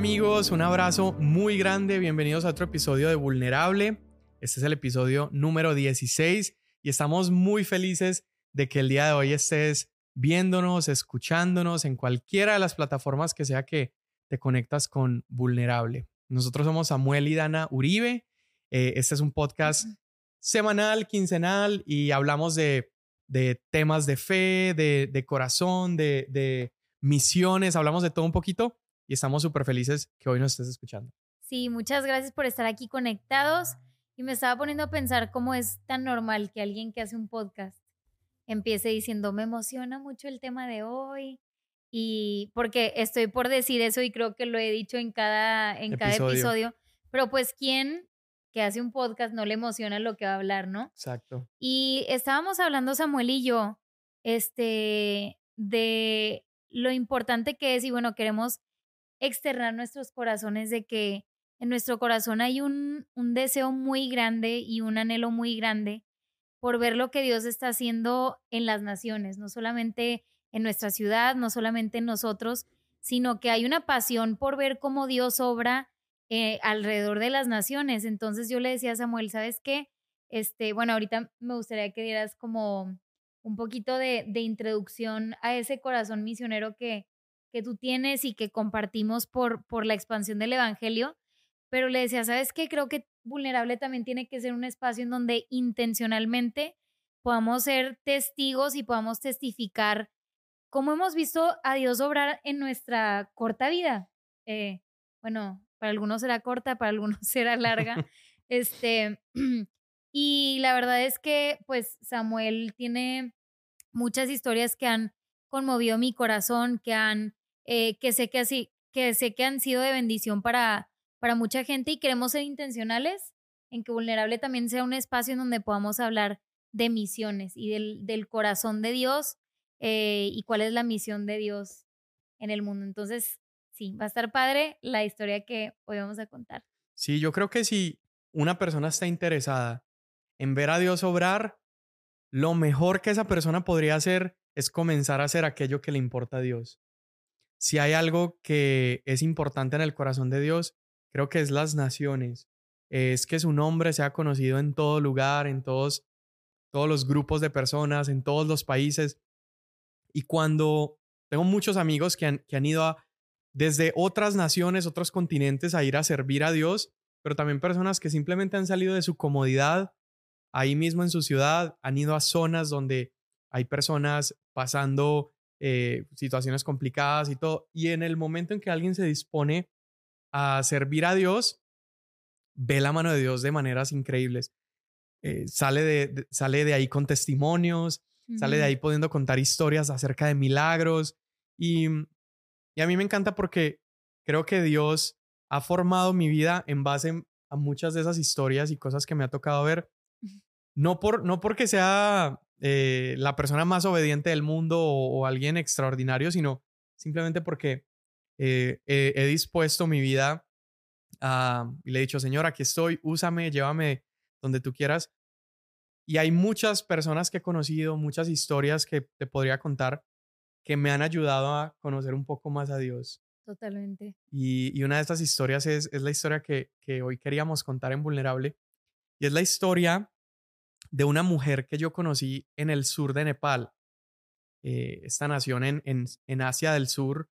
amigos? Un abrazo muy grande. Bienvenidos a otro episodio de Vulnerable. Este es el episodio número 16 y estamos muy felices de que el día de hoy estés viéndonos, escuchándonos en cualquiera de las plataformas que sea que te conectas con Vulnerable. Nosotros somos Samuel y Dana Uribe. Eh, este es un podcast semanal, quincenal y hablamos de, temas de fe, de, corazón, de, de misiones, hablamos de todo un poquito y estamos súper felices que hoy nos estés escuchando. Sí, muchas gracias por estar aquí conectados y me estaba poniendo a pensar cómo es tan normal que alguien que hace un podcast empiece diciendo, me emociona mucho el tema de hoy y porque estoy por decir eso y creo que lo he dicho en cada, en cada episodio, pero pues quién que hace un podcast no le emociona lo que va a hablar, ¿no? Exacto. Y estábamos hablando Samuel y yo, este, de lo importante que es y bueno, queremos externar nuestros corazones de que en nuestro corazón hay un, un deseo muy grande y un anhelo muy grande por ver lo que Dios está haciendo en las naciones, no solamente en nuestra ciudad, no solamente en nosotros, sino que hay una pasión por ver cómo Dios obra eh, alrededor de las naciones. Entonces yo le decía a Samuel, ¿sabes qué? Este, bueno, ahorita me gustaría que dieras como un poquito de, de introducción a ese corazón misionero que, que tú tienes y que compartimos por, por la expansión del Evangelio, pero le decía, ¿sabes qué? Creo que vulnerable también tiene que ser un espacio en donde intencionalmente podamos ser testigos y podamos testificar cómo hemos visto a Dios obrar en nuestra corta vida. Eh, bueno, para algunos será corta, para algunos será larga. este, y la verdad es que, pues, Samuel tiene muchas historias que han conmovido mi corazón, que han eh, que sé que así, que sé que han sido de bendición para, para mucha gente y queremos ser intencionales en que Vulnerable también sea un espacio en donde podamos hablar de misiones y del, del corazón de Dios eh, y cuál es la misión de Dios en el mundo. Entonces, sí, va a estar padre la historia que hoy vamos a contar. Sí, yo creo que si una persona está interesada en ver a Dios obrar, lo mejor que esa persona podría hacer es comenzar a hacer aquello que le importa a Dios si hay algo que es importante en el corazón de Dios, creo que es las naciones. Es que su nombre sea conocido en todo lugar, en todos, todos los grupos de personas, en todos los países. Y cuando tengo muchos amigos que han, que han ido desde otras naciones, otros continentes, a ir a servir a Dios, pero también personas que simplemente han salido de su comodidad ahí mismo en su ciudad, han ido a zonas donde hay personas pasando eh, situaciones complicadas y todo. Y en el momento en que alguien se dispone a servir a Dios, ve la mano de Dios de maneras increíbles. Eh, sale, de, sale de ahí con testimonios, sale de ahí pudiendo contar historias acerca de milagros. Y, y a mí me encanta porque creo que Dios ha formado mi vida en base a muchas de esas historias y cosas que me ha tocado ver. No, por, no porque sea eh, la persona más obediente del mundo o, alguien extraordinario, sino simplemente porque eh, he, dispuesto mi vida a, y le he dicho, Señor, aquí estoy, úsame, llévame donde tú quieras. Y hay muchas personas que he conocido, muchas historias que te podría contar que me han ayudado a conocer un poco más a Dios. Totalmente. Y, una de estas historias es, es la historia que, que hoy queríamos contar en Vulnerable. Y es la historia de una mujer que yo conocí en el sur de Nepal, eh, esta nación en, en, Asia del Sur,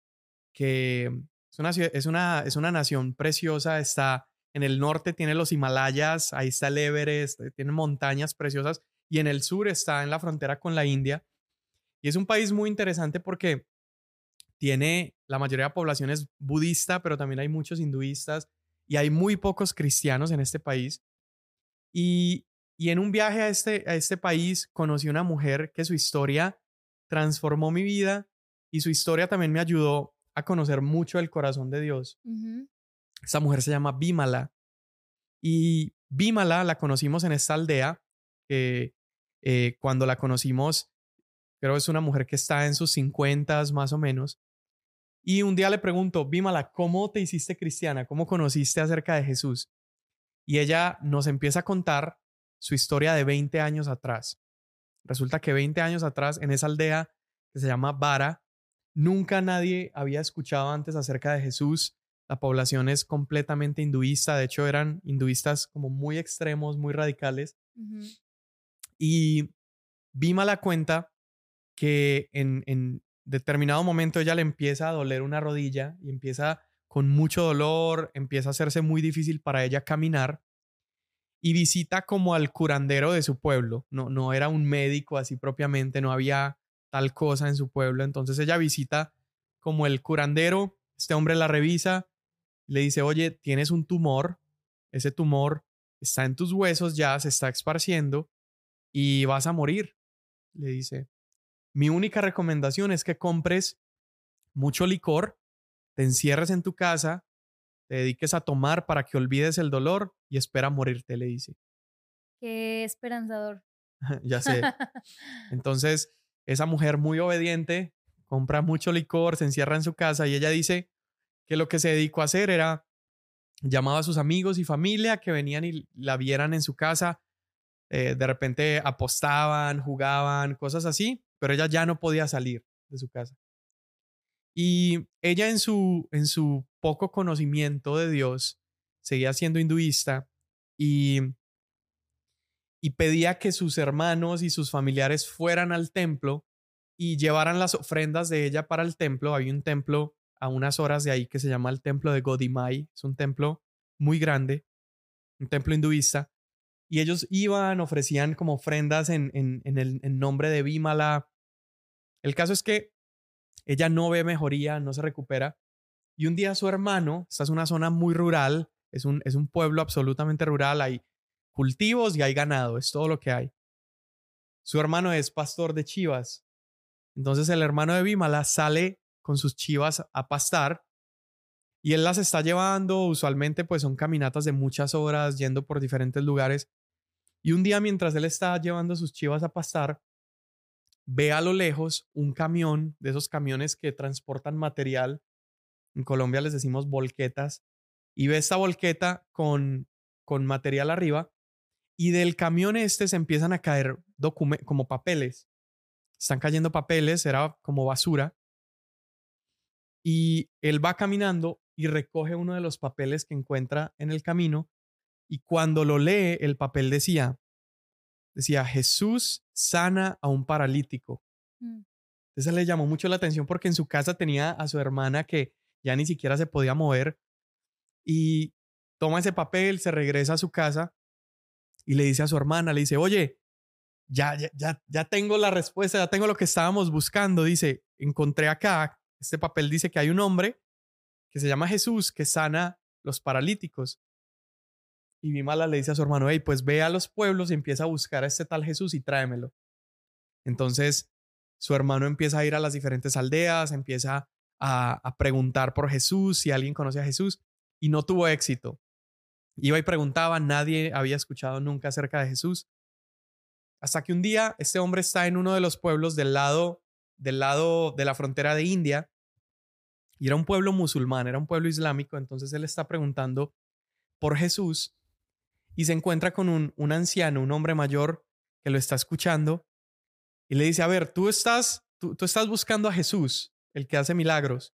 que es una, es, una, es una nación preciosa, está en el norte, tiene los Himalayas, ahí está el Everest, eh, tiene montañas preciosas, y en el sur está en la frontera con la India. Y es un país muy interesante porque tiene, la mayoría de la población es budista, pero también hay muchos hinduistas y hay muy pocos cristianos en este país. Y y en un viaje a este, a este país conocí una mujer que su historia transformó mi vida y su historia también me ayudó a conocer mucho el corazón de Dios. Esa mujer se llama Bímala. Y Bímala la conocimos en esta aldea. Eh, cuando la conocimos, creo que es una mujer que está en sus 50 más o menos. Y un día le pregunto, Bímala, ¿cómo te hiciste cristiana? ¿Cómo conociste acerca de Jesús? Y ella nos empieza a contar su historia de 20 años atrás. Resulta que 20 años atrás, en esa aldea que se llama Vara, nunca nadie había escuchado antes acerca de Jesús. La población es completamente hinduista, de hecho eran hinduistas como muy extremos, muy radicales. Y Bima la cuenta que en, en determinado momento ella le empieza a doler una rodilla y empieza con mucho dolor, empieza a hacerse muy difícil para ella caminar y visita como al curandero de su pueblo. No, no era un médico así propiamente, no había tal cosa en su pueblo. Entonces ella visita como el curandero, este hombre la revisa, le dice, oye, tienes un tumor, ese tumor está en tus huesos ya, se está esparciendo y vas a morir. Le dice, mi única recomendación es que compres mucho licor, te encierres en tu casa, te dediques a tomar para que olvides el dolor y espera morirte, le dice. Qué esperanzador. ya sé. Entonces, esa mujer muy obediente compra mucho licor, se encierra en su casa y ella dice que lo que se dedicó a hacer era llamaba a sus amigos y familia que venían y la vieran en su casa. Eh, de repente apostaban, jugaban, cosas así, pero ella ya no podía salir de su casa. Y ella en su, en su poco conocimiento de Dios seguía siendo hinduista y, y pedía que sus hermanos y sus familiares fueran al templo y llevaran las ofrendas de ella para el templo. Había un templo a unas horas de ahí que se llama el templo de Godimai. Es un templo muy grande, un templo hinduista. Y ellos iban, ofrecían como ofrendas en, en, en el nombre de Bimala. El caso es que ella no ve mejoría, no se recupera. Y un día su hermano, esta es una zona muy rural, es un, es un pueblo absolutamente rural, hay cultivos y hay ganado, es todo lo que hay. Su hermano es pastor de chivas. Entonces el hermano de Bimala sale con sus chivas a pastar y él las está llevando, usualmente pues son caminatas de muchas horas yendo por diferentes lugares. Y un día mientras él está llevando sus chivas a pastar, ve a lo lejos un camión, de esos camiones que transportan material. En Colombia les decimos volquetas. Y ve esta volqueta con, con material arriba. Y del camión este se empiezan a caer como papeles. Están cayendo papeles, era como basura. Y él va caminando y recoge uno de los papeles que encuentra en el camino. Y cuando lo lee, el papel decía, decía, Jesús sana a un paralítico. Mm. Entonces le llamó mucho la atención porque en su casa tenía a su hermana que ya ni siquiera se podía mover y toma ese papel, se regresa a su casa y le dice a su hermana, le dice, oye, ya, ya, ya, ya tengo la respuesta, ya tengo lo que estábamos buscando. Dice, encontré acá, este papel dice que hay un hombre que se llama Jesús que sana los paralíticos. Y Bimala le dice a su hermano, hey, pues ve a los pueblos y empieza a buscar a este tal Jesús y tráemelo. Entonces, su hermano empieza a ir a las diferentes aldeas, empieza a, a preguntar por Jesús, si alguien conoce a Jesús, y no tuvo éxito. Iba y preguntaba, nadie había escuchado nunca acerca de Jesús. Hasta que un día este hombre está en uno de los pueblos del lado, del lado de la frontera de India, y era un pueblo musulmán, era un pueblo islámico, entonces él está preguntando por Jesús y se encuentra con un, un anciano, un hombre mayor que lo está escuchando y le dice, a ver, tú estás, tú, tú estás buscando a Jesús, el que hace milagros.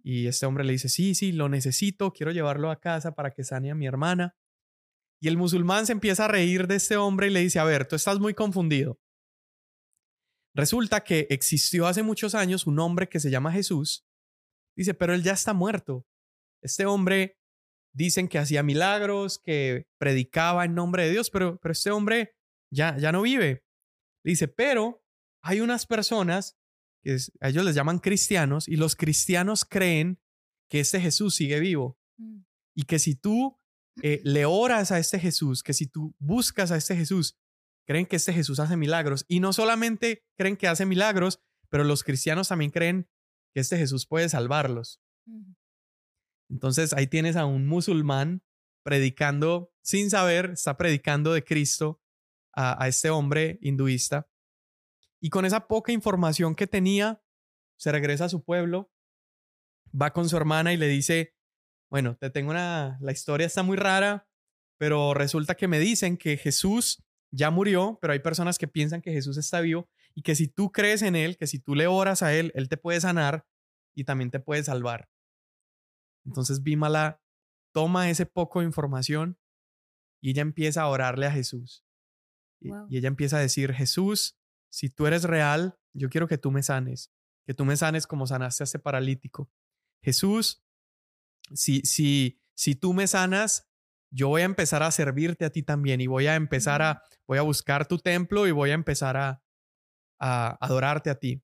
Y este hombre le dice, sí, sí, lo necesito, quiero llevarlo a casa para que sane a mi hermana. Y el musulmán se empieza a reír de este hombre y le dice, a ver, tú estás muy confundido. Resulta que existió hace muchos años un hombre que se llama Jesús. Dice, pero él ya está muerto. Este hombre dicen que hacía milagros, que predicaba en nombre de Dios, pero, pero este hombre ya, ya no vive. Dice, pero hay unas personas que a ellos les llaman cristianos y los cristianos creen que este Jesús sigue vivo mm. y que si tú eh, le oras a este Jesús, que si tú buscas a este Jesús, creen que este Jesús hace milagros y no solamente creen que hace milagros, pero los cristianos también creen que este Jesús puede salvarlos. Entonces ahí tienes a un musulmán predicando sin saber, está predicando de Cristo a, este hombre hinduista. Y con esa poca información que tenía, se regresa a su pueblo, va con su hermana y le dice, bueno, te tengo una, la historia está muy rara, pero resulta que me dicen que Jesús ya murió, pero hay personas que piensan que Jesús está vivo y que si tú crees en Él, que si tú le oras a Él, Él te puede sanar y también te puede salvar. Entonces Bímala toma ese poco de información y ella empieza a orarle a Jesús. Y, y ella empieza a decir, Jesús, si tú eres real, yo quiero que tú me sanes, que tú me sanes como sanaste a este paralítico. Jesús, si, si, si tú me sanas, yo voy a empezar a servirte a ti también y voy a empezar a, voy a buscar tu templo y voy a empezar a, a adorarte a ti.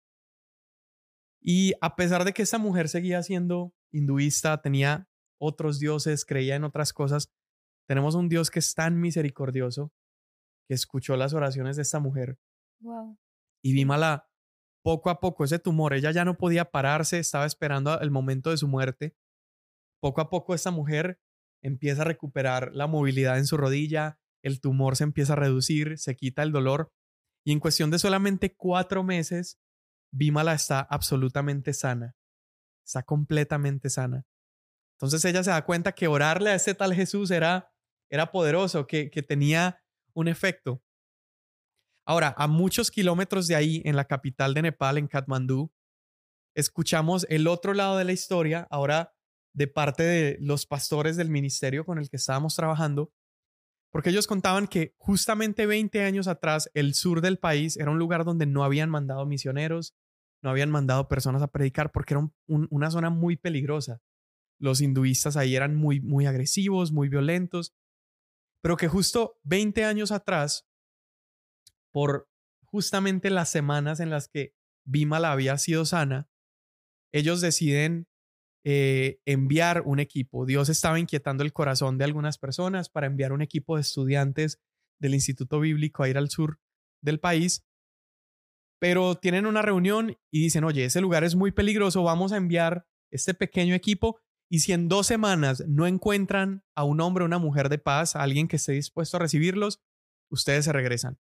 Y a pesar de que esta mujer seguía siendo hinduista, tenía otros dioses, creía en otras cosas, tenemos un Dios que es tan misericordioso que escuchó las oraciones de esta mujer. Wow. Y Bimala, poco a poco, ese tumor, ella ya no podía pararse, estaba esperando el momento de su muerte. Poco a poco esta mujer empieza a recuperar la movilidad en su rodilla, el tumor se empieza a reducir, se quita el dolor y en cuestión de solamente cuatro meses, Bimala está absolutamente sana, está completamente sana. Entonces ella se da cuenta que orarle a ese tal Jesús era, era poderoso, que, que tenía un efecto. Ahora, a muchos kilómetros de ahí, en la capital de Nepal, en Katmandú, escuchamos el otro lado de la historia, ahora de parte de los pastores del ministerio con el que estábamos trabajando, porque ellos contaban que justamente 20 años atrás el sur del país era un lugar donde no habían mandado misioneros, no habían mandado personas a predicar porque era una zona muy peligrosa. Los hinduistas ahí eran muy, muy agresivos, muy violentos, pero que justo 20 años atrás, por justamente las semanas en las que Bimala había sido sana, ellos deciden eh, enviar un equipo. Dios estaba inquietando el corazón de algunas personas para enviar un equipo de estudiantes del Instituto Bíblico a ir al sur del país. Pero tienen una reunión y dicen, oye, ese lugar es muy peligroso, vamos a enviar este pequeño equipo y si en dos semanas no encuentran a un hombre o una mujer de paz, a alguien que esté dispuesto a recibirlos, ustedes se regresan.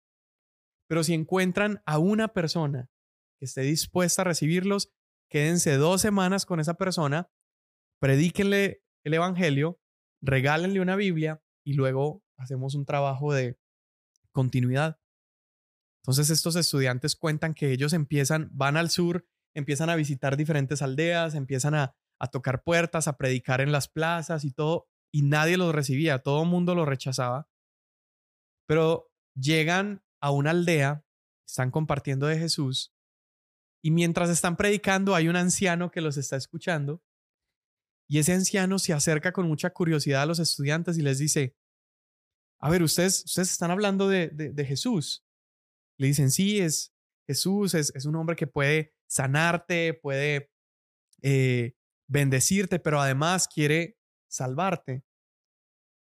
Pero si encuentran a una persona que esté dispuesta a recibirlos, quédense dos semanas con esa persona, predíquenle el Evangelio, regálenle una Biblia y luego hacemos un trabajo de continuidad. Entonces estos estudiantes cuentan que ellos empiezan, van al sur, empiezan a visitar diferentes aldeas, empiezan a, tocar puertas, a predicar en las plazas y todo, y nadie los recibía, todo el mundo los rechazaba. Pero llegan a una aldea, están compartiendo de Jesús y mientras están predicando, hay un anciano que los está escuchando. Y ese anciano se acerca con mucha curiosidad a los estudiantes y les dice, a ver, ustedes, ustedes están hablando de, de, Jesús. Le dicen, sí, es Jesús, es, es un hombre que puede sanarte, puede eh, bendecirte, pero además quiere salvarte.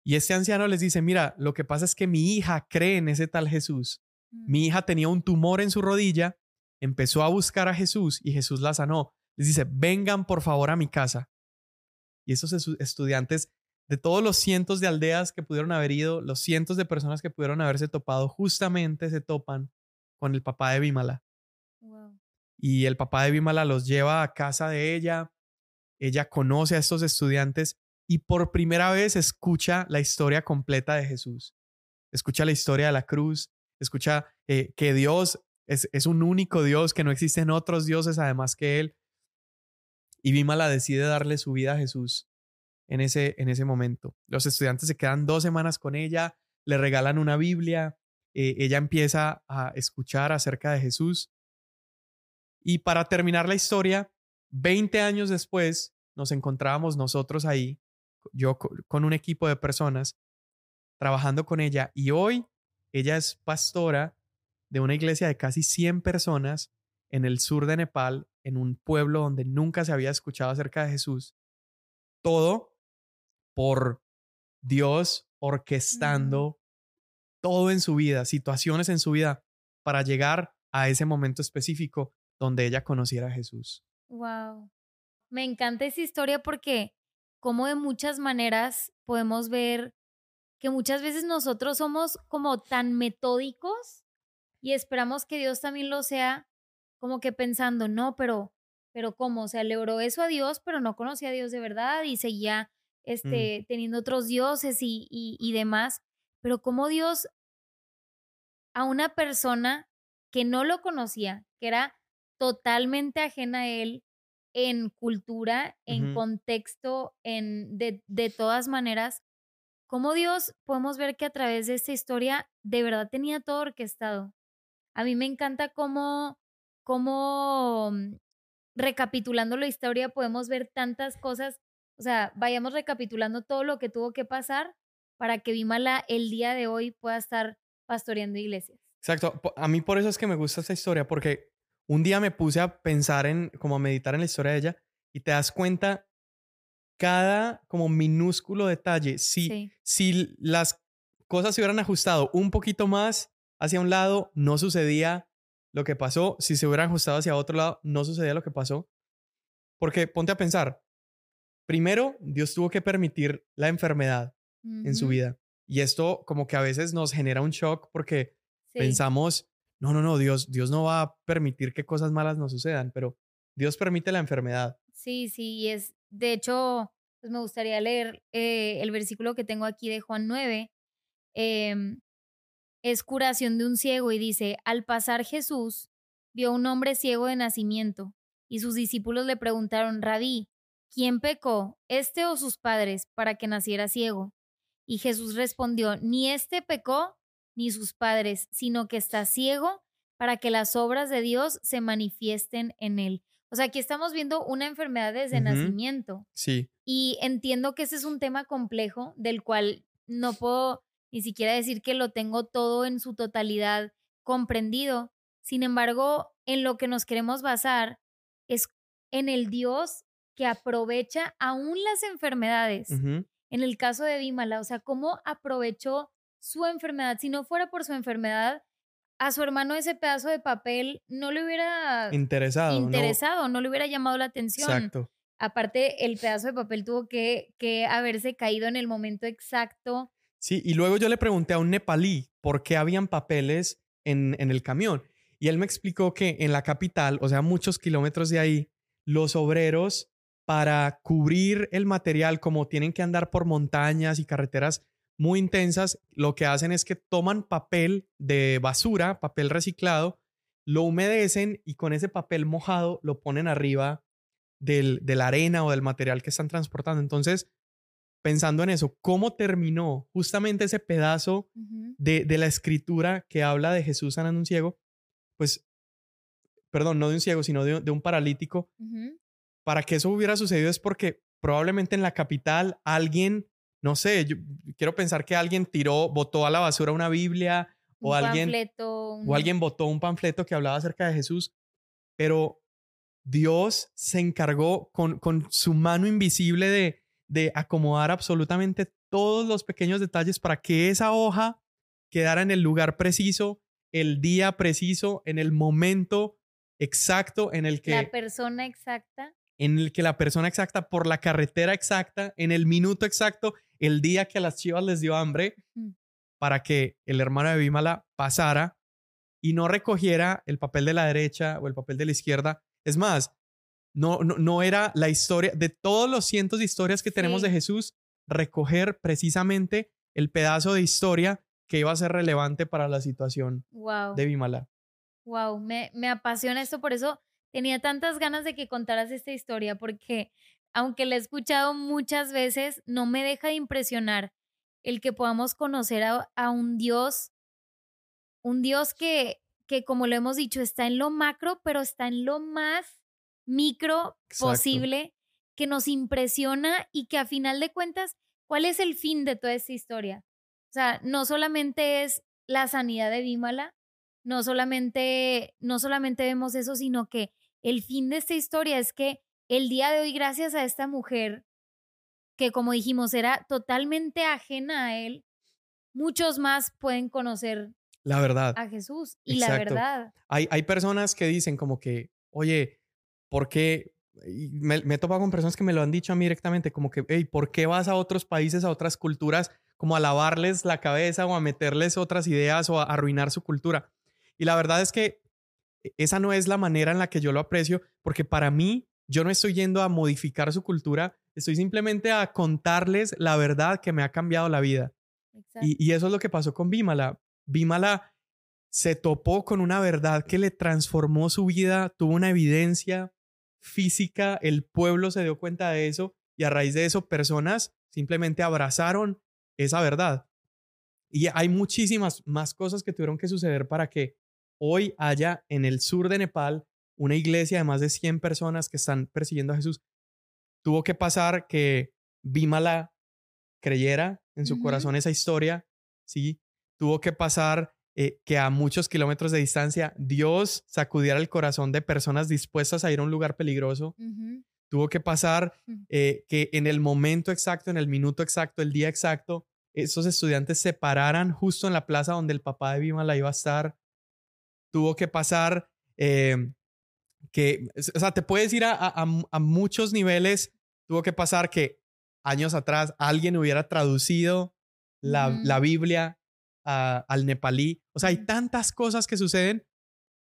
Y este anciano les dice, mira, lo que pasa es que mi hija cree en ese tal Jesús. Mi mm. hija tenía un tumor en su rodilla empezó a buscar a Jesús y Jesús la sanó. Les dice, vengan por favor a mi casa. Y esos estudiantes de todos los cientos de aldeas que pudieron haber ido, los cientos de personas que pudieron haberse topado, justamente se topan con el papá de Bimala. Y el papá de Bimala los lleva a casa de ella. Ella conoce a estos estudiantes y por primera vez escucha la historia completa de Jesús. Escucha la historia de la cruz, escucha eh, que Dios es, un único Dios, que no existen otros dioses además que Él. Y Bimala decide darle su vida a Jesús en ese, en ese momento. Los estudiantes se quedan dos semanas con ella, le regalan una Biblia, eh, ella empieza a escuchar acerca de Jesús. Y para terminar la historia, 20 años después nos encontrábamos nosotros ahí, yo con un equipo de personas, trabajando con ella. Y hoy ella es pastora de una iglesia de casi 100 personas en el sur de Nepal, en un pueblo donde nunca se había escuchado acerca de Jesús. Todo por Dios orquestando todo en su vida, situaciones en su vida, para llegar a ese momento específico donde ella conociera a Jesús. Wow. Me encanta esa historia porque como de muchas maneras podemos ver que muchas veces nosotros somos como tan metódicos y esperamos que Dios también lo sea como que pensando, no, pero, pero ¿cómo? O sea, le oró eso a Dios, pero no conocía a Dios de verdad y seguía mm. este, teniendo otros dioses y, y, y demás. Pero como Dios a una persona que no lo conocía, que era totalmente ajena a él, en cultura, en contexto, en de, de todas maneras, cómo Dios podemos ver que a través de esta historia de verdad tenía todo orquestado. A mí me encanta cómo, cómo mm, recapitulando la historia podemos ver tantas cosas, o sea, vayamos recapitulando todo lo que tuvo que pasar para que Bimala el día de hoy pueda estar pastoreando iglesias. Exacto, a mí por eso es que me gusta esta historia, porque un día me puse a pensar en, como a meditar en la historia de ella y te das cuenta cada como minúsculo detalle. Si, si las cosas se hubieran ajustado un poquito más hacia un lado, no sucedía lo que pasó. Si se hubieran ajustado hacia otro lado, no sucedía lo que pasó. Porque ponte a pensar, primero, Dios tuvo que permitir la enfermedad en su vida. Y esto como que a veces nos genera un shock porque pensamos, no, no, no, Dios, Dios no va a permitir que cosas malas nos sucedan, pero Dios permite la enfermedad. Sí, sí, y es, de hecho, pues me gustaría leer eh, el versículo que tengo aquí de Juan 9. Em, es curación de un ciego y dice, al pasar Jesús vio un hombre ciego de nacimiento y sus discípulos le preguntaron, Rabí, ¿quién pecó, este o sus padres, para que naciera ciego? Y Jesús respondió, ni este pecó ni sus padres, sino que está ciego para que las obras de Dios se manifiesten en él. O sea, aquí estamos viendo una enfermedad desde nacimiento. Sí. Y entiendo que ese es un tema complejo del cual no puedo ni siquiera decir que lo tengo todo en su totalidad comprendido. Sin embargo, en lo que nos queremos basar es en el Dios que aprovecha aún las enfermedades. En el caso de Bímala, o sea, cómo aprovechó su enfermedad. Si no fuera por su enfermedad, a su hermano ese pedazo de papel no le hubiera interesado, interesado no, le hubiera llamado la atención. Exacto. Aparte, el pedazo de papel tuvo que, que haberse caído en el momento exacto. Sí, y luego yo le pregunté a un nepalí por qué habían papeles en, en el camión. Y él me explicó que en la capital, o sea, muchos kilómetros de ahí, los obreros para cubrir el material, como tienen que andar por montañas y carreteras muy intensas, lo que hacen es que toman papel de basura, papel reciclado, lo humedecen y con ese papel mojado lo ponen arriba del, de la arena o del material que están transportando. Entonces, pensando en eso, ¿cómo terminó justamente ese pedazo de, de, la escritura que habla de Jesús sanando un ciego? Pues, perdón, no de un ciego, sino de, de un paralítico. Para que eso hubiera sucedido es porque probablemente en la capital alguien no sé, yo quiero pensar que alguien tiró, botó a la basura una Biblia o alguien o alguien botó un panfleto que hablaba acerca de Jesús, pero Dios se encargó con, con su mano invisible de, de acomodar absolutamente todos los pequeños detalles para que esa hoja quedara en el lugar preciso, el día preciso, en el momento exacto en el que... La persona exacta. En el que la persona exacta, por la carretera exacta, en el minuto exacto, el día que a las chivas les dio hambre para que el hermano de Bímala pasara y no recogiera el papel de la derecha o el papel de la izquierda. Es más, no, no, era la historia de todos los cientos de historias que tenemos de Jesús, recoger precisamente el pedazo de historia que iba a ser relevante para la situación de Bimala. Wow, me, me apasiona esto, por eso tenía tantas ganas de que contaras esta historia, porque aunque la he escuchado muchas veces, no me deja de impresionar el que podamos conocer a, un Dios, un Dios que, que, como lo hemos dicho, está en lo macro, pero está en lo más micro posible, que nos impresiona y que a final de cuentas, ¿cuál es el fin de toda esta historia? O sea, no solamente es la sanidad de Bímala, no solamente, no solamente vemos eso, sino que el fin de esta historia es que el día de hoy, gracias a esta mujer, que como dijimos era totalmente ajena a él, muchos más pueden conocer la verdad a Jesús y la verdad. Hay, hay personas que dicen como que, oye, ¿por qué? me, me he topado con personas que me lo han dicho a mí directamente, como que, hey, ¿por qué vas a otros países, a otras culturas, como a lavarles la cabeza o a meterles otras ideas o a arruinar su cultura? Y la verdad es que esa no es la manera en la que yo lo aprecio, porque para mí yo no estoy yendo a modificar su cultura, estoy simplemente a contarles la verdad que me ha cambiado la vida. Y, eso es lo que pasó con Bímala. Bímala se topó con una verdad que le transformó su vida, tuvo una evidencia física, el pueblo se dio cuenta de eso y a raíz de eso personas simplemente abrazaron esa verdad. Y hay muchísimas más cosas que tuvieron que suceder para que hoy haya en el sur de Nepal una iglesia de más de 100 personas que están persiguiendo a Jesús. Tuvo que pasar que Bimala creyera en su corazón esa historia, ¿sí? Tuvo que pasar eh, que a muchos kilómetros de distancia Dios sacudiera el corazón de personas dispuestas a ir a un lugar peligroso. Tuvo que pasar eh, que en el momento exacto, en el minuto exacto, el día exacto, esos estudiantes se pararan justo en la plaza donde el papá de Bimala iba a estar. Tuvo que pasar em, que, o sea, te puedes ir a, muchos niveles. Tuvo que pasar que años atrás alguien hubiera traducido la, Biblia al nepalí. O sea, hay tantas cosas que suceden,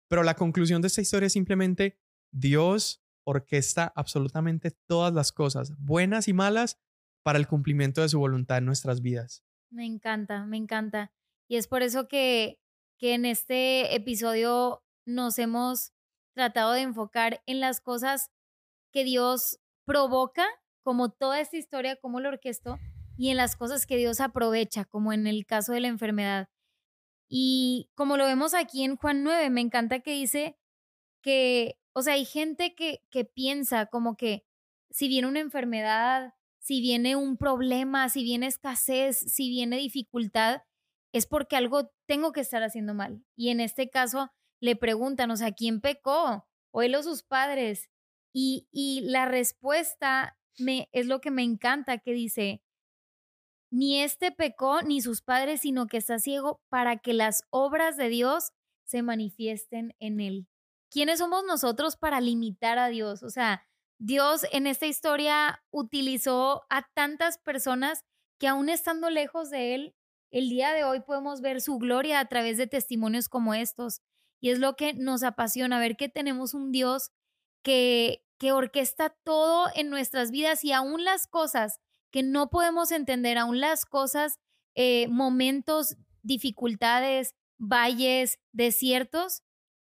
pero la conclusión de esta historia es simplemente Dios orquesta absolutamente todas las cosas, buenas y malas, para el cumplimiento de su voluntad en nuestras vidas. Me encanta, me encanta. Y es por eso que, que en este episodio nos hemos tratado de enfocar en las cosas que Dios provoca, como toda esta historia, como lo orquestó, y en las cosas que Dios aprovecha, como en el caso de la enfermedad. Y como lo vemos aquí en Juan 9, me encanta que dice que, o sea, hay gente que, que piensa como que si viene una enfermedad, si viene un problema, si viene escasez, si viene dificultad, es porque algo tengo que estar haciendo mal. Y en este caso, le preguntan, o sea, ¿quién pecó? ¿O él o sus padres? Y, y la respuesta me, es lo que me encanta, que dice, ni este pecó ni sus padres, sino que está ciego para que las obras de Dios se manifiesten en él. ¿Quiénes somos nosotros para limitar a Dios? O sea, Dios en esta historia utilizó a tantas personas que aún estando lejos de Él, el día de hoy podemos ver su gloria a través de testimonios como estos. Y es lo que nos apasiona, ver que tenemos un Dios que, que orquesta todo en nuestras vidas y aún las cosas que no podemos entender, aún las cosas, eh, momentos, dificultades, valles, desiertos,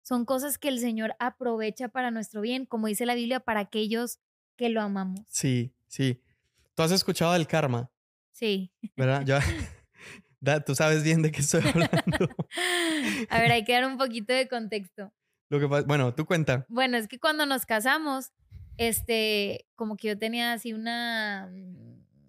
son cosas que el Señor aprovecha para nuestro bien, como dice la Biblia, para aquellos que lo amamos. Sí, sí. ¿Tú has escuchado del karma? Sí. ¿Verdad? Ya. Tú sabes bien de qué estoy hablando. A ver, hay que dar un poquito de contexto. Lo que bueno, tú cuenta. Bueno, es que cuando nos casamos, este, como que yo tenía así una,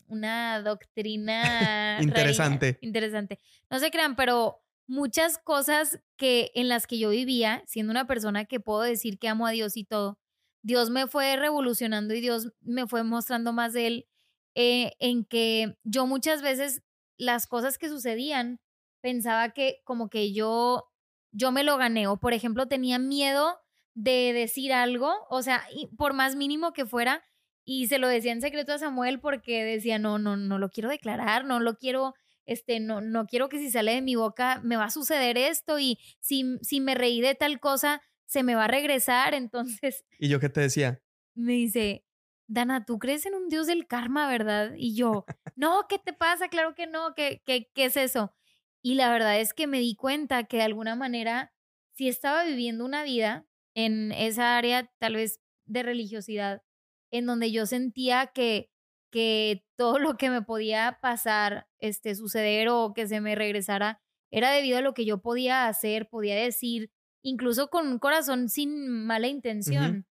una doctrina interesante. interesante. No se crean, pero muchas cosas que en las que yo vivía, siendo una persona que puedo decir que amo a Dios y todo, Dios me fue revolucionando y Dios me fue mostrando más de él eh, en que yo muchas veces las cosas que sucedían, pensaba que como que yo, yo me lo gané, o por ejemplo tenía miedo de decir algo, o sea, por más mínimo que fuera, y se lo decía en secreto a Samuel porque decía, no, no, no lo quiero declarar, no lo quiero, este, no, no quiero que si sale de mi boca me va a suceder esto y si, si me reí de tal cosa, se me va a regresar, entonces... ¿Y yo qué te decía? Me dice, Dana, tú crees en un Dios del karma, ¿verdad? Y yo, no, ¿qué te pasa? Claro que no, ¿qué, qué, qué es eso? Y la verdad es que me di cuenta que de alguna manera, si estaba viviendo una vida en esa área tal vez de religiosidad, en donde yo sentía que, que todo lo que me podía pasar, este, suceder o que se me regresara, era debido a lo que yo podía hacer, podía decir, incluso con un corazón sin mala intención.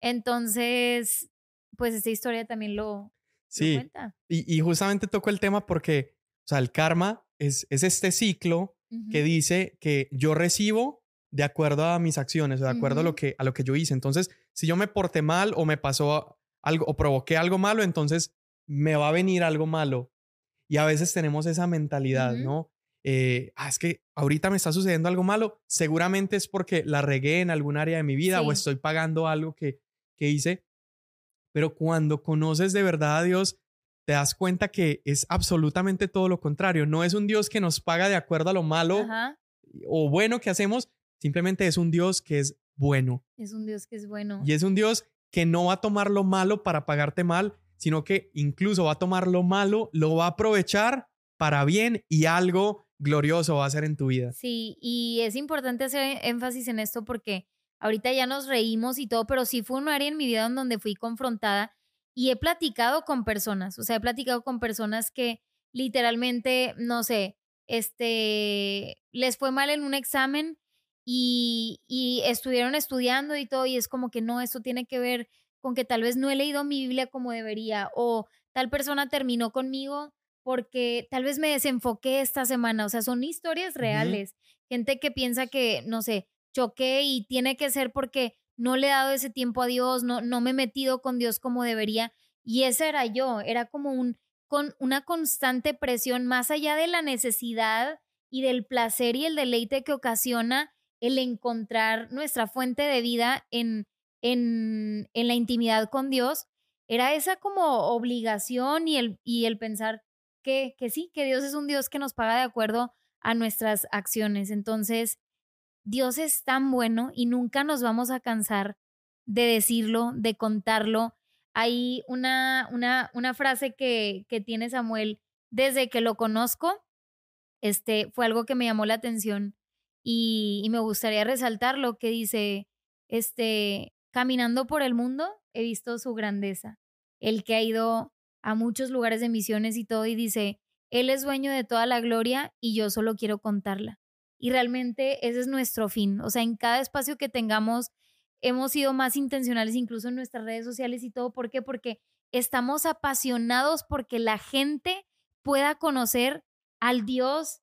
Entonces, pues esta historia también lo, sí. Y, justamente toco el tema porque, o sea, el karma es, es este ciclo que dice que yo recibo de acuerdo a mis acciones, de acuerdo a, lo que, a lo que yo hice. Entonces, si yo me porté mal o me pasó algo o provoqué algo malo, entonces me va a venir algo malo. Y a veces tenemos esa mentalidad, ¿no? Eh, ah, es que ahorita me está sucediendo algo malo, seguramente es porque la regué en algún área de mi vida o estoy pagando algo que, que hice. Pero cuando conoces de verdad a Dios, te das cuenta que es absolutamente todo lo contrario. No es un Dios que nos paga de acuerdo a lo malo o bueno que hacemos, simplemente es un Dios que es bueno. Es un Dios que es bueno. Y es un Dios que no va a tomar lo malo para pagarte mal, sino que incluso va a tomar lo malo, lo va a aprovechar para bien y algo glorioso va a ser en tu vida. Sí, y es importante hacer énfasis en esto porque ahorita ya nos reímos y todo, pero sí fue un área en mi vida en donde fui confrontada y he platicado con personas, o sea, he platicado con personas que literalmente, no sé, este, les fue mal en un examen y, y estuvieron estudiando y todo y es como que no, esto tiene que ver con que tal vez no he leído mi Biblia como debería o tal persona terminó conmigo porque tal vez me desenfoqué esta semana. O sea, son historias reales. Gente que piensa que, no sé, choqué y tiene que ser porque no le he dado ese tiempo a Dios, no, no me he metido con Dios como debería. Y ese era yo, era como un, con una constante presión más allá de la necesidad y del placer y el deleite que ocasiona el encontrar nuestra fuente de vida en, en, en la intimidad con Dios, era esa como obligación y el, y el pensar que, que sí, que Dios es un Dios que nos paga de acuerdo a nuestras acciones. Entonces, Dios es tan bueno y nunca nos vamos a cansar de decirlo, de contarlo. Hay una, una, una frase que, que tiene Samuel desde que lo conozco, este, fue algo que me llamó la atención y, me gustaría resaltar lo que dice, este, caminando por el mundo he visto su grandeza. El que ha ido a muchos lugares de misiones y todo y dice, Él es dueño de toda la gloria y yo solo quiero contarla. Y realmente ese es nuestro fin. O sea, en cada espacio que tengamos, hemos sido más intencionales, incluso en nuestras redes sociales y todo. ¿Por qué? Porque estamos apasionados porque la gente pueda conocer al Dios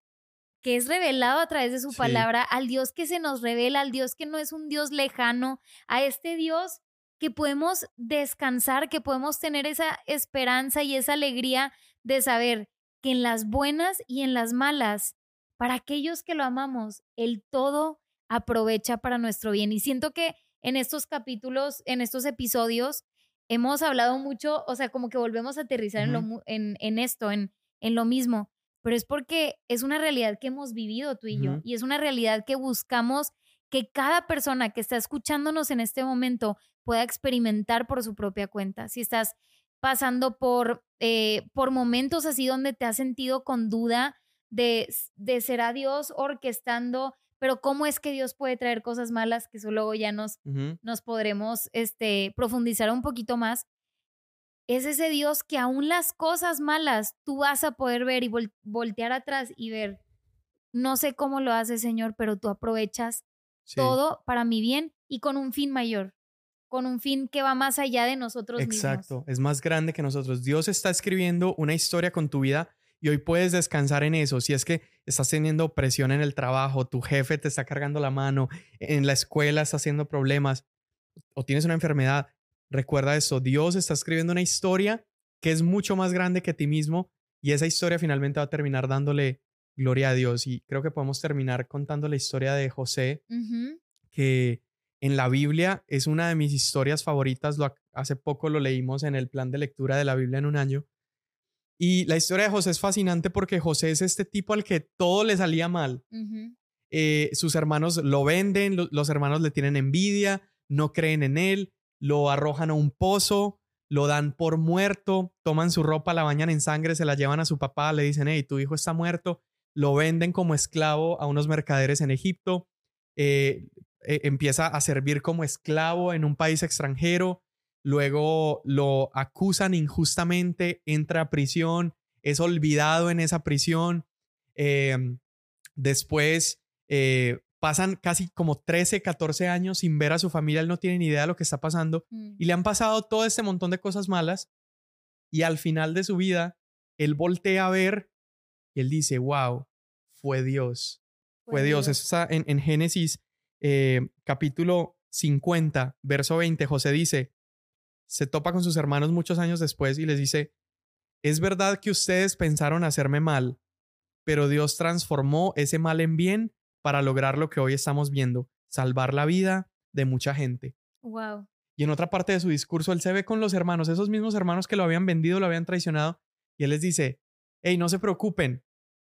que es revelado a través de su palabra, al Dios que se nos revela, al Dios que no es un Dios lejano, a este Dios que podemos descansar, que podemos tener esa esperanza y esa alegría de saber que en las buenas y en las malas, para aquellos que lo amamos, el todo aprovecha para nuestro bien. Y siento que en estos capítulos, en estos episodios, hemos hablado mucho, o sea, como que volvemos a aterrizar en, lo, en, en, esto, en, en lo mismo, pero es porque es una realidad que hemos vivido tú y yo, y es una realidad que buscamos que cada persona que está escuchándonos en este momento pueda experimentar por su propia cuenta. Si estás pasando por, eh, por momentos así donde te has sentido con duda de, de a Dios orquestando, pero cómo es que Dios puede traer cosas malas, que eso luego ya nos, nos podremos este, profundizar un poquito más. Es ese Dios que aún las cosas malas tú vas a poder ver y voltear atrás y ver, no sé cómo lo hace Señor, pero tú aprovechas todo para mi bien y con un fin mayor con un fin que va más allá de nosotros mismos. Exacto, es más grande que nosotros. Dios está escribiendo una historia con tu vida y hoy puedes descansar en eso. Si es que estás teniendo presión en el trabajo, tu jefe te está cargando la mano, en la escuela estás haciendo problemas o tienes una enfermedad, recuerda eso. Dios está escribiendo una historia que es mucho más grande que ti mismo y esa historia finalmente va a terminar dándole gloria a Dios. Y creo que podemos terminar contando la historia de José, que en la Biblia es una de mis historias favoritas. Lo, hace poco lo leímos en el plan de lectura de la Biblia en un año. Y la historia de José es fascinante porque José es este tipo al que todo le salía mal. Eh, sus hermanos lo venden, los hermanos le tienen envidia, no creen en él, lo arrojan a un pozo, lo dan por muerto, toman su ropa, la bañan en sangre, se la llevan a su papá, le dicen, hey, tu hijo está muerto, lo venden como esclavo a unos mercaderes en Egipto, eh, eh, empieza a servir como esclavo en un país extranjero, luego lo acusan injustamente, entra a prisión, es olvidado en esa prisión, em, después eh, pasan casi como 13, 14 años sin ver a su familia, él no tiene ni idea de lo que está pasando mm. y le han pasado todo este montón de cosas malas y al final de su vida, él voltea a ver y él dice, wow, fue Dios, fue, Dios. Eso está en, en Génesis eh, capítulo 50, verso 20, José dice, se topa con sus hermanos muchos años después y les dice, es verdad que ustedes pensaron hacerme mal, pero Dios transformó ese mal en bien para lograr lo que hoy estamos viendo, salvar la vida de mucha gente. Wow. Y en otra parte de su discurso, él se ve con los hermanos, esos mismos hermanos que lo habían vendido, lo habían traicionado, y él les dice, hey, no se preocupen,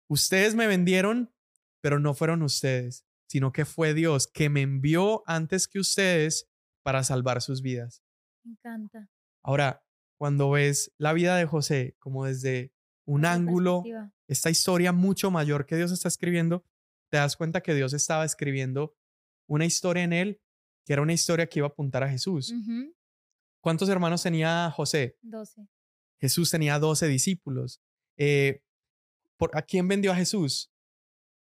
ustedes me vendieron, pero no fueron ustedes sino que fue Dios que me envió antes que ustedes para salvar sus vidas. Me encanta. Ahora, cuando ves la vida de José como desde un ángulo, esta historia mucho mayor que Dios está escribiendo, te das cuenta que Dios estaba escribiendo una historia en él que era una historia que iba a apuntar a Jesús. ¿Cuántos hermanos tenía José? 12. Jesús tenía 12 discípulos. Eh, ¿por, ¿A quién vendió a Jesús?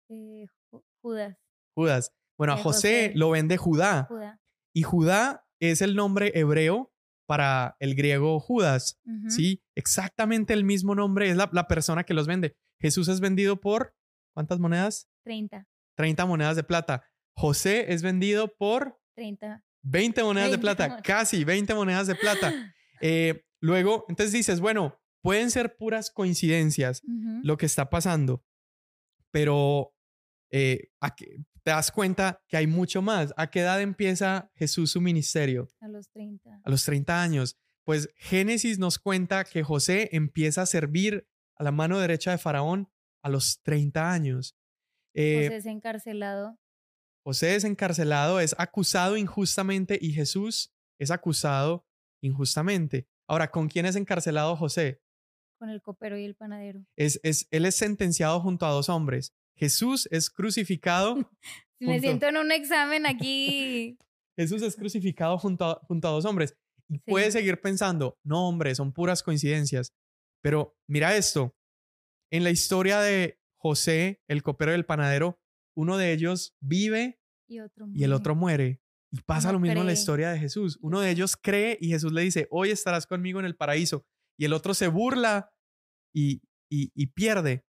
Eh, Ju- Judas. Judas. Bueno, a De José José. lo vende Judá. Judá. Y Judá es el nombre hebreo para el griego Judas. Sí, exactamente el mismo nombre, es la, la persona que los vende. Jesús es vendido por, ¿cuántas monedas? 30. 30 monedas de plata. José es vendido por 30. 20 monedas de 20 plata, monedas. casi 20 monedas de plata. Eh, luego, entonces dices, bueno, pueden ser puras coincidencias lo que está pasando, pero eh, ¿a qué- te das cuenta que hay mucho más. ¿A qué edad empieza Jesús su ministerio? A los 30. A los 30 años. Pues Génesis nos cuenta que José empieza a servir a la mano derecha de Faraón a los 30 años. Eh, José es encarcelado José es encarcelado, es acusado injustamente y Jesús es acusado injustamente. Ahora, ¿con quién es encarcelado José? con el copero y el panadero. Es, es, él es sentenciado junto a dos hombres. Jesús es crucificado. Me siento en un examen aquí. Jesús es crucificado junto a, junto a dos hombres. Y Sí. puedes seguir pensando, no, hombre, son puras coincidencias. Pero mira esto. En la historia de José, el copero y el panadero, uno de ellos vive Y otro y el otro muere. Y pasa lo mismo en la historia de Jesús. Uno de ellos cree y Jesús le dice, hoy estarás conmigo en el paraíso. Y el otro se burla y, y, y pierde.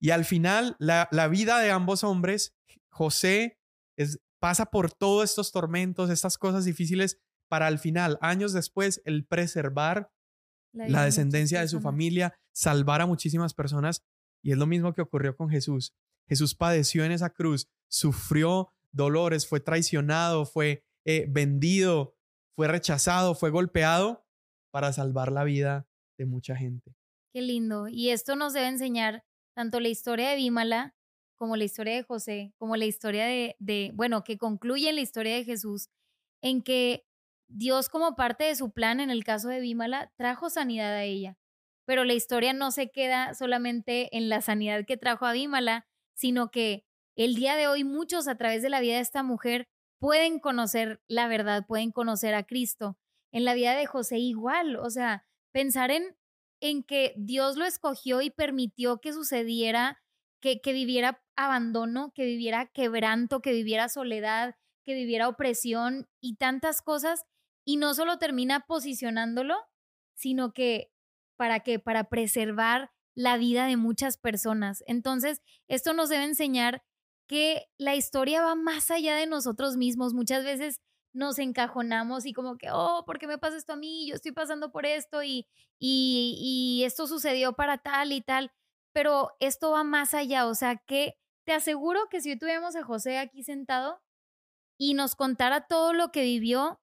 Y al final, la, la vida de ambos hombres, José es, pasa por todos estos tormentos, estas cosas difíciles, para al final, años después, el preservar la de descendencia de su familia, salvar a muchísimas personas. Y es lo mismo que ocurrió con Jesús. Jesús padeció en esa cruz, sufrió dolores, fue traicionado, fue eh, vendido, fue rechazado, fue golpeado para salvar la vida de mucha gente. Qué lindo. Y esto nos debe enseñar tanto la historia de Bímala como la historia de José, como la historia de, de, bueno, que concluye en la historia de Jesús, en que Dios como parte de su plan, en el caso de Bímala, trajo sanidad a ella. Pero la historia no se queda solamente en la sanidad que trajo a Bímala, sino que el día de hoy muchos a través de la vida de esta mujer pueden conocer la verdad, pueden conocer a Cristo. En la vida de José igual, o sea, pensar en, en que Dios lo escogió y permitió que sucediera, que, que viviera abandono, que viviera quebranto, que viviera soledad, que viviera opresión y tantas cosas, y no solo termina posicionándolo, sino que para que para preservar la vida de muchas personas. Entonces, esto nos debe enseñar que la historia va más allá de nosotros mismos. Muchas veces nos encajonamos y como que, oh, ¿por qué me pasa esto a mí? Yo estoy pasando por esto y, y, y esto sucedió para tal y tal, pero esto va más allá, o sea, que te aseguro que si hoy tuviéramos a José aquí sentado y nos contara todo lo que vivió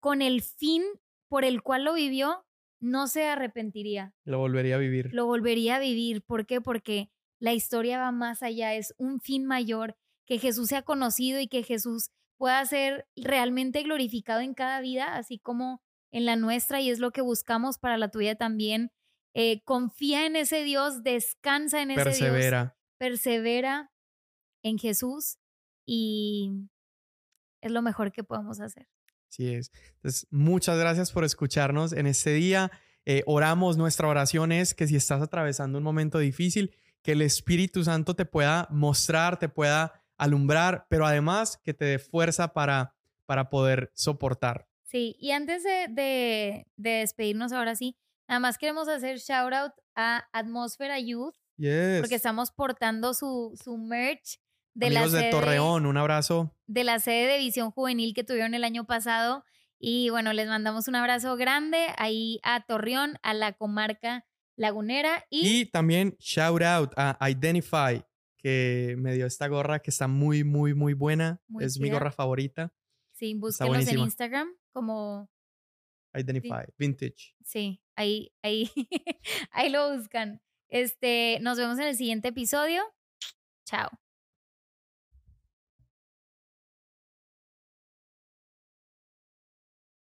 con el fin por el cual lo vivió, no se arrepentiría, Lo volvería a vivir. lo volvería a vivir. ¿Por qué? Porque la historia va más allá, es un fin mayor, que Jesús sea conocido y que Jesús pueda ser realmente glorificado en cada vida, así como en la nuestra, y es lo que buscamos para la tuya también. Eh, confía en ese Dios, descansa en ese Dios, Persevera. persevera en Jesús y es lo mejor que podemos hacer. Así es. Entonces, muchas gracias por escucharnos en este día. Eh, oramos, nuestra oración es que si estás atravesando un momento difícil, que el Espíritu Santo te pueda mostrar, te pueda alumbrar, pero además que te dé fuerza para, para poder soportar. Sí, y antes de, de, de despedirnos ahora sí, nada más queremos hacer shout out a Atmósfera Youth Yes. porque estamos portando su, su merch de la, Amigos de sede, Torreón, un abrazo. de la sede de Visión Juvenil que tuvieron el año pasado. Y bueno, les mandamos un abrazo grande ahí a Torreón, a la comarca lagunera. Y, Y también shout out a Identify, que me dio esta gorra que está muy, muy, muy buena. Muy es mi gorra favorita. sí, búsquenlos en. Instagram como Identify, vintage. Sí, ahí, ahí, ahí lo buscan. Este, nos vemos en el siguiente episodio. Chao.